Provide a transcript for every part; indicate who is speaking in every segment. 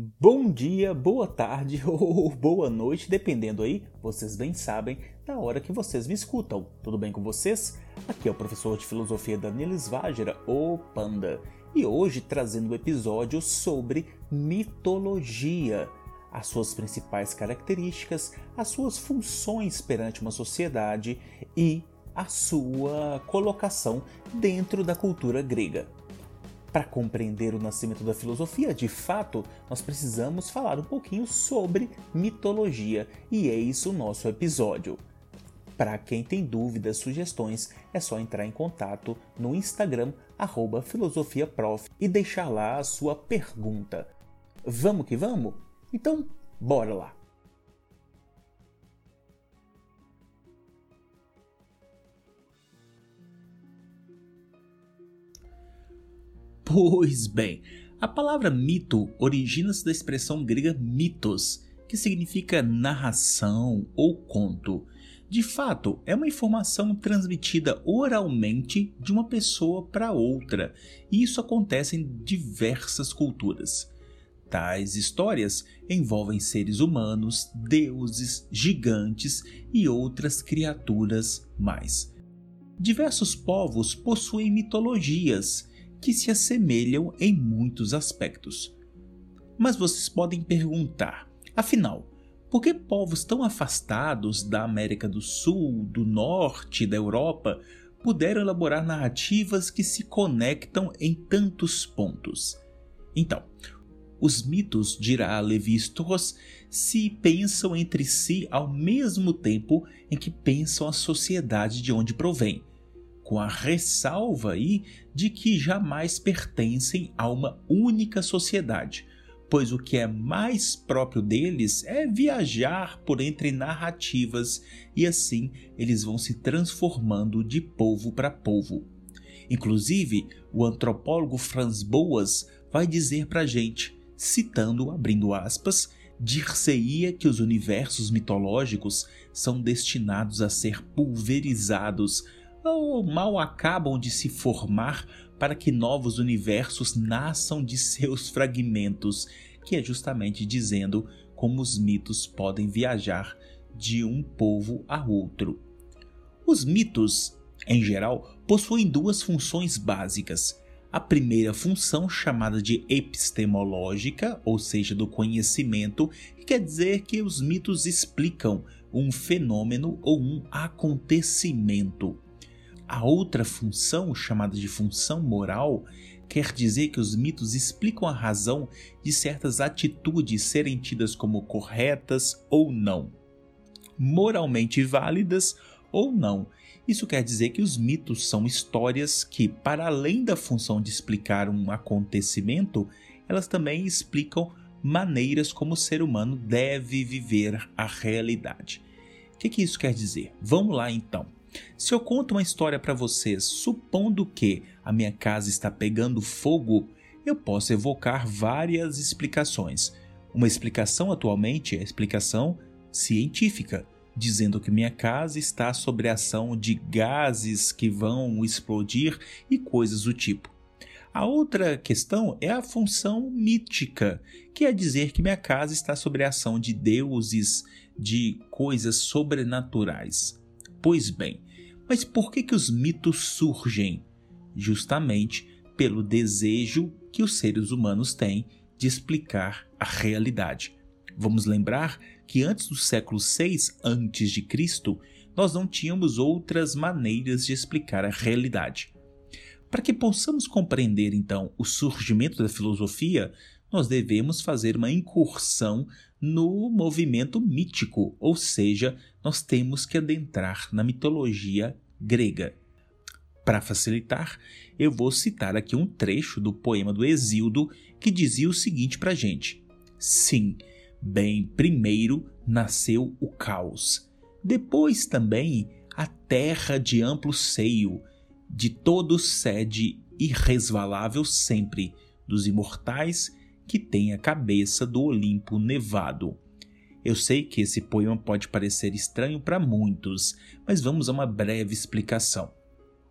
Speaker 1: Bom dia, boa tarde ou boa noite, dependendo aí, vocês bem sabem, da hora que vocês me escutam. Tudo bem com vocês? Aqui é o professor de filosofia Daniel Svagera, o Panda, e hoje trazendo um episódio sobre mitologia, as suas principais características, as suas funções perante uma sociedade e a sua colocação dentro da cultura grega. Para compreender o nascimento da filosofia, de fato, nós precisamos falar um pouquinho sobre mitologia, e eis o nosso episódio. Para quem tem dúvidas, sugestões, é só entrar em contato no Instagram filosofiaprof e deixar lá a sua pergunta. Vamos que vamos? Então, bora lá! Pois bem, a palavra mito origina-se da expressão grega mitos, que significa narração ou conto. De fato, é uma informação transmitida oralmente de uma pessoa para outra, e isso acontece em diversas culturas. Tais histórias envolvem seres humanos, deuses, gigantes e outras criaturas mais. Diversos povos possuem mitologias que se assemelham em muitos aspectos. Mas vocês podem perguntar: afinal, por que povos tão afastados da América do Sul, do Norte, da Europa puderam elaborar narrativas que se conectam em tantos pontos? Então, os mitos, dirá Levi Strauss, se pensam entre si ao mesmo tempo em que pensam a sociedade de onde provém com a ressalva aí de que jamais pertencem a uma única sociedade, pois o que é mais próprio deles é viajar por entre narrativas e assim eles vão se transformando de povo para povo. Inclusive, o antropólogo Franz Boas vai dizer para gente, citando, abrindo aspas, dir-se-ia que os universos mitológicos são destinados a ser pulverizados ou mal acabam de se formar para que novos universos nasçam de seus fragmentos, que é justamente dizendo como os mitos podem viajar de um povo a outro. Os mitos, em geral, possuem duas funções básicas. A primeira função, chamada de epistemológica, ou seja, do conhecimento, que quer dizer que os mitos explicam um fenômeno ou um acontecimento. A outra função, chamada de função moral, quer dizer que os mitos explicam a razão de certas atitudes serem tidas como corretas ou não, moralmente válidas ou não. Isso quer dizer que os mitos são histórias que, para além da função de explicar um acontecimento, elas também explicam maneiras como o ser humano deve viver a realidade. O que, que isso quer dizer? Vamos lá então. Se eu conto uma história para vocês, supondo que a minha casa está pegando fogo, eu posso evocar várias explicações. Uma explicação atualmente é a explicação científica, dizendo que minha casa está sob a ação de gases que vão explodir e coisas do tipo. A outra questão é a função mítica, que é dizer que minha casa está sob a ação de deuses, de coisas sobrenaturais. Pois bem, mas por que, que os mitos surgem? Justamente pelo desejo que os seres humanos têm de explicar a realidade. Vamos lembrar que antes do século 6 a.C., nós não tínhamos outras maneiras de explicar a realidade. Para que possamos compreender então o surgimento da filosofia, nós devemos fazer uma incursão no movimento mítico, ou seja, nós temos que adentrar na mitologia grega. Para facilitar, eu vou citar aqui um trecho do poema do Exildo que dizia o seguinte para gente: Sim, bem primeiro nasceu o caos, depois também a terra de amplo seio, de todo sede irresvalável sempre, dos imortais que tem a cabeça do Olimpo nevado. Eu sei que esse poema pode parecer estranho para muitos, mas vamos a uma breve explicação.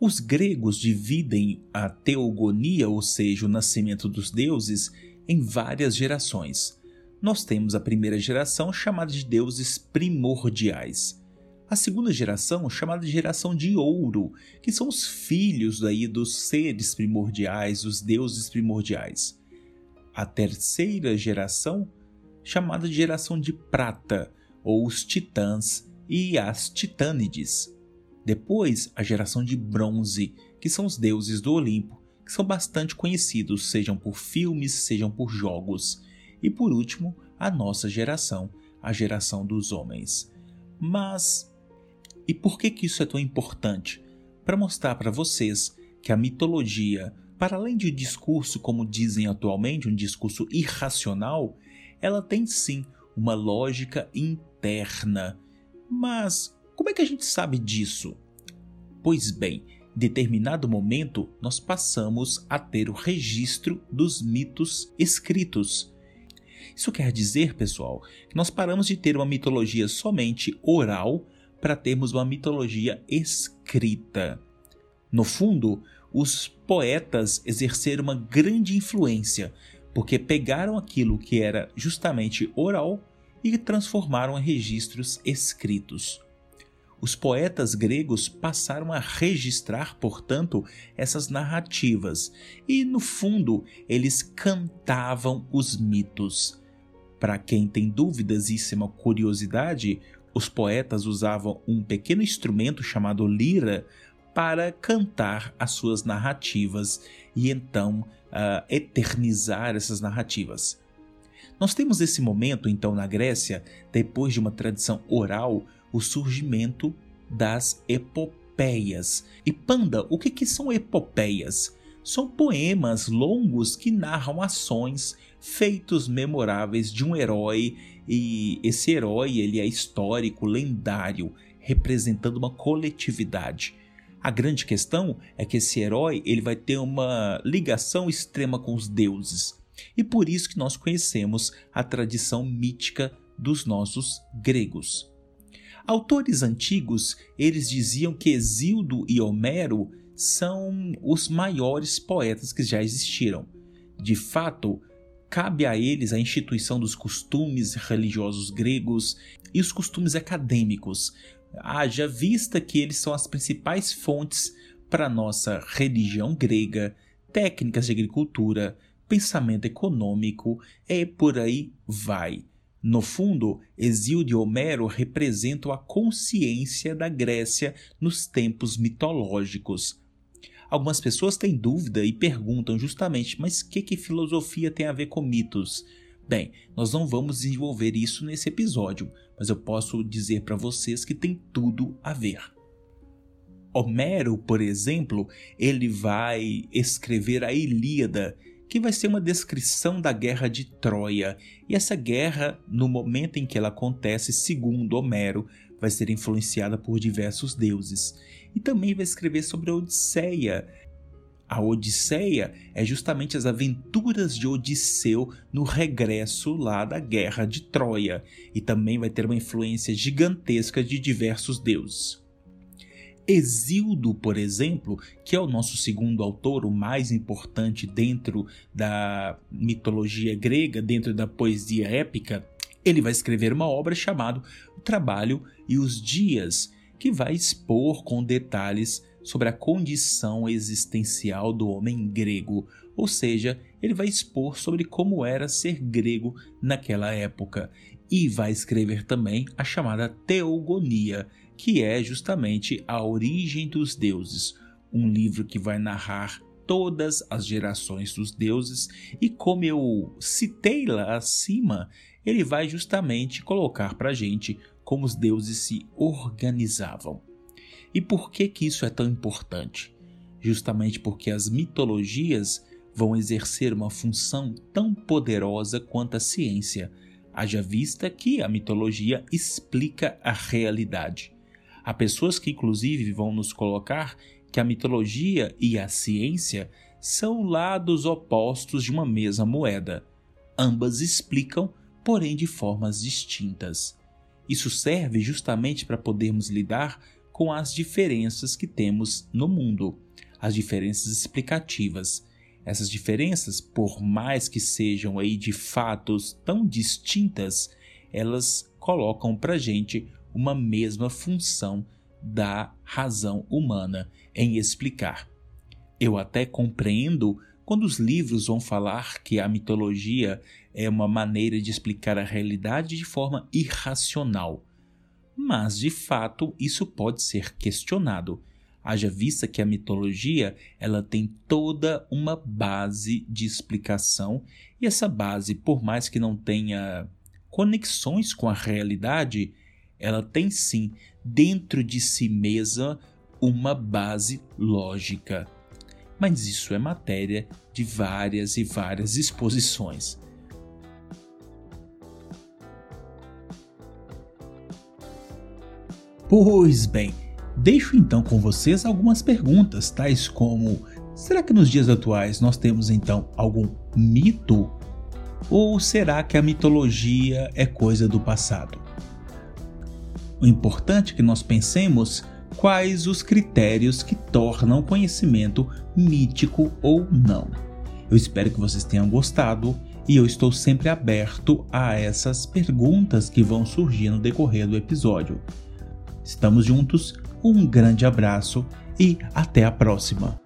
Speaker 1: Os gregos dividem a teogonia, ou seja, o nascimento dos deuses, em várias gerações. Nós temos a primeira geração chamada de deuses primordiais. A segunda geração, chamada de geração de ouro, que são os filhos daí dos seres primordiais, os deuses primordiais. A terceira geração, chamada de geração de prata, ou os titãs e as titânides. Depois, a geração de bronze, que são os deuses do Olimpo, que são bastante conhecidos, sejam por filmes, sejam por jogos. E por último, a nossa geração, a geração dos homens. Mas e por que que isso é tão importante? Para mostrar para vocês que a mitologia, para além de discurso como dizem atualmente, um discurso irracional, ela tem sim uma lógica interna. Mas como é que a gente sabe disso? Pois bem, em determinado momento nós passamos a ter o registro dos mitos escritos. Isso quer dizer, pessoal, que nós paramos de ter uma mitologia somente oral para termos uma mitologia escrita. No fundo, os poetas exerceram uma grande influência, porque pegaram aquilo que era justamente oral e transformaram em registros escritos. Os poetas gregos passaram a registrar, portanto, essas narrativas e, no fundo, eles cantavam os mitos. Para quem tem dúvidas, isso é uma curiosidade, os poetas usavam um pequeno instrumento chamado lira para cantar as suas narrativas e então uh, eternizar essas narrativas. Nós temos esse momento, então, na Grécia, depois de uma tradição oral, o surgimento das epopeias. E Panda, o que, que são epopeias? São poemas longos que narram ações, feitos memoráveis de um herói e esse herói ele é histórico, lendário, representando uma coletividade. A grande questão é que esse herói ele vai ter uma ligação extrema com os deuses. E por isso que nós conhecemos a tradição mítica dos nossos gregos. Autores antigos, eles diziam que Exildo e Homero são os maiores poetas que já existiram. De fato, cabe a eles a instituição dos costumes religiosos gregos e os costumes acadêmicos, haja vista que eles são as principais fontes para nossa religião grega, técnicas de agricultura, pensamento econômico e por aí vai. No fundo, Exílio e Homero representam a consciência da Grécia nos tempos mitológicos, Algumas pessoas têm dúvida e perguntam justamente, mas o que, que filosofia tem a ver com mitos? Bem, nós não vamos desenvolver isso nesse episódio, mas eu posso dizer para vocês que tem tudo a ver. Homero, por exemplo, ele vai escrever a Ilíada, que vai ser uma descrição da guerra de Troia. E essa guerra, no momento em que ela acontece, segundo Homero, vai ser influenciada por diversos deuses e também vai escrever sobre a Odisseia. A Odisseia é justamente as aventuras de Odisseu no regresso lá da guerra de Troia, e também vai ter uma influência gigantesca de diversos deuses. Exildo, por exemplo, que é o nosso segundo autor, o mais importante dentro da mitologia grega, dentro da poesia épica, ele vai escrever uma obra chamada O Trabalho e os Dias, que vai expor com detalhes sobre a condição existencial do homem grego, ou seja, ele vai expor sobre como era ser grego naquela época. E vai escrever também a chamada Teogonia, que é justamente a origem dos deuses, um livro que vai narrar todas as gerações dos deuses. E como eu citei lá acima, ele vai justamente colocar para gente como os deuses se organizavam. E por que que isso é tão importante? Justamente porque as mitologias vão exercer uma função tão poderosa quanto a ciência, haja vista que a mitologia explica a realidade. Há pessoas que inclusive vão nos colocar que a mitologia e a ciência são lados opostos de uma mesma moeda. Ambas explicam, porém de formas distintas. Isso serve justamente para podermos lidar com as diferenças que temos no mundo, as diferenças explicativas. Essas diferenças, por mais que sejam aí de fatos tão distintas, elas colocam para gente uma mesma função da razão humana em explicar. Eu até compreendo quando os livros vão falar que a mitologia é uma maneira de explicar a realidade de forma irracional. Mas, de fato, isso pode ser questionado, haja vista que a mitologia ela tem toda uma base de explicação e essa base, por mais que não tenha conexões com a realidade, ela tem sim dentro de si mesma uma base lógica. Mas isso é matéria de várias e várias exposições. Pois bem, deixo então com vocês algumas perguntas, tais como: será que nos dias atuais nós temos então algum mito? Ou será que a mitologia é coisa do passado? O importante é que nós pensemos quais os critérios que tornam o conhecimento mítico ou não. Eu espero que vocês tenham gostado e eu estou sempre aberto a essas perguntas que vão surgir no decorrer do episódio. Estamos juntos, um grande abraço e até a próxima!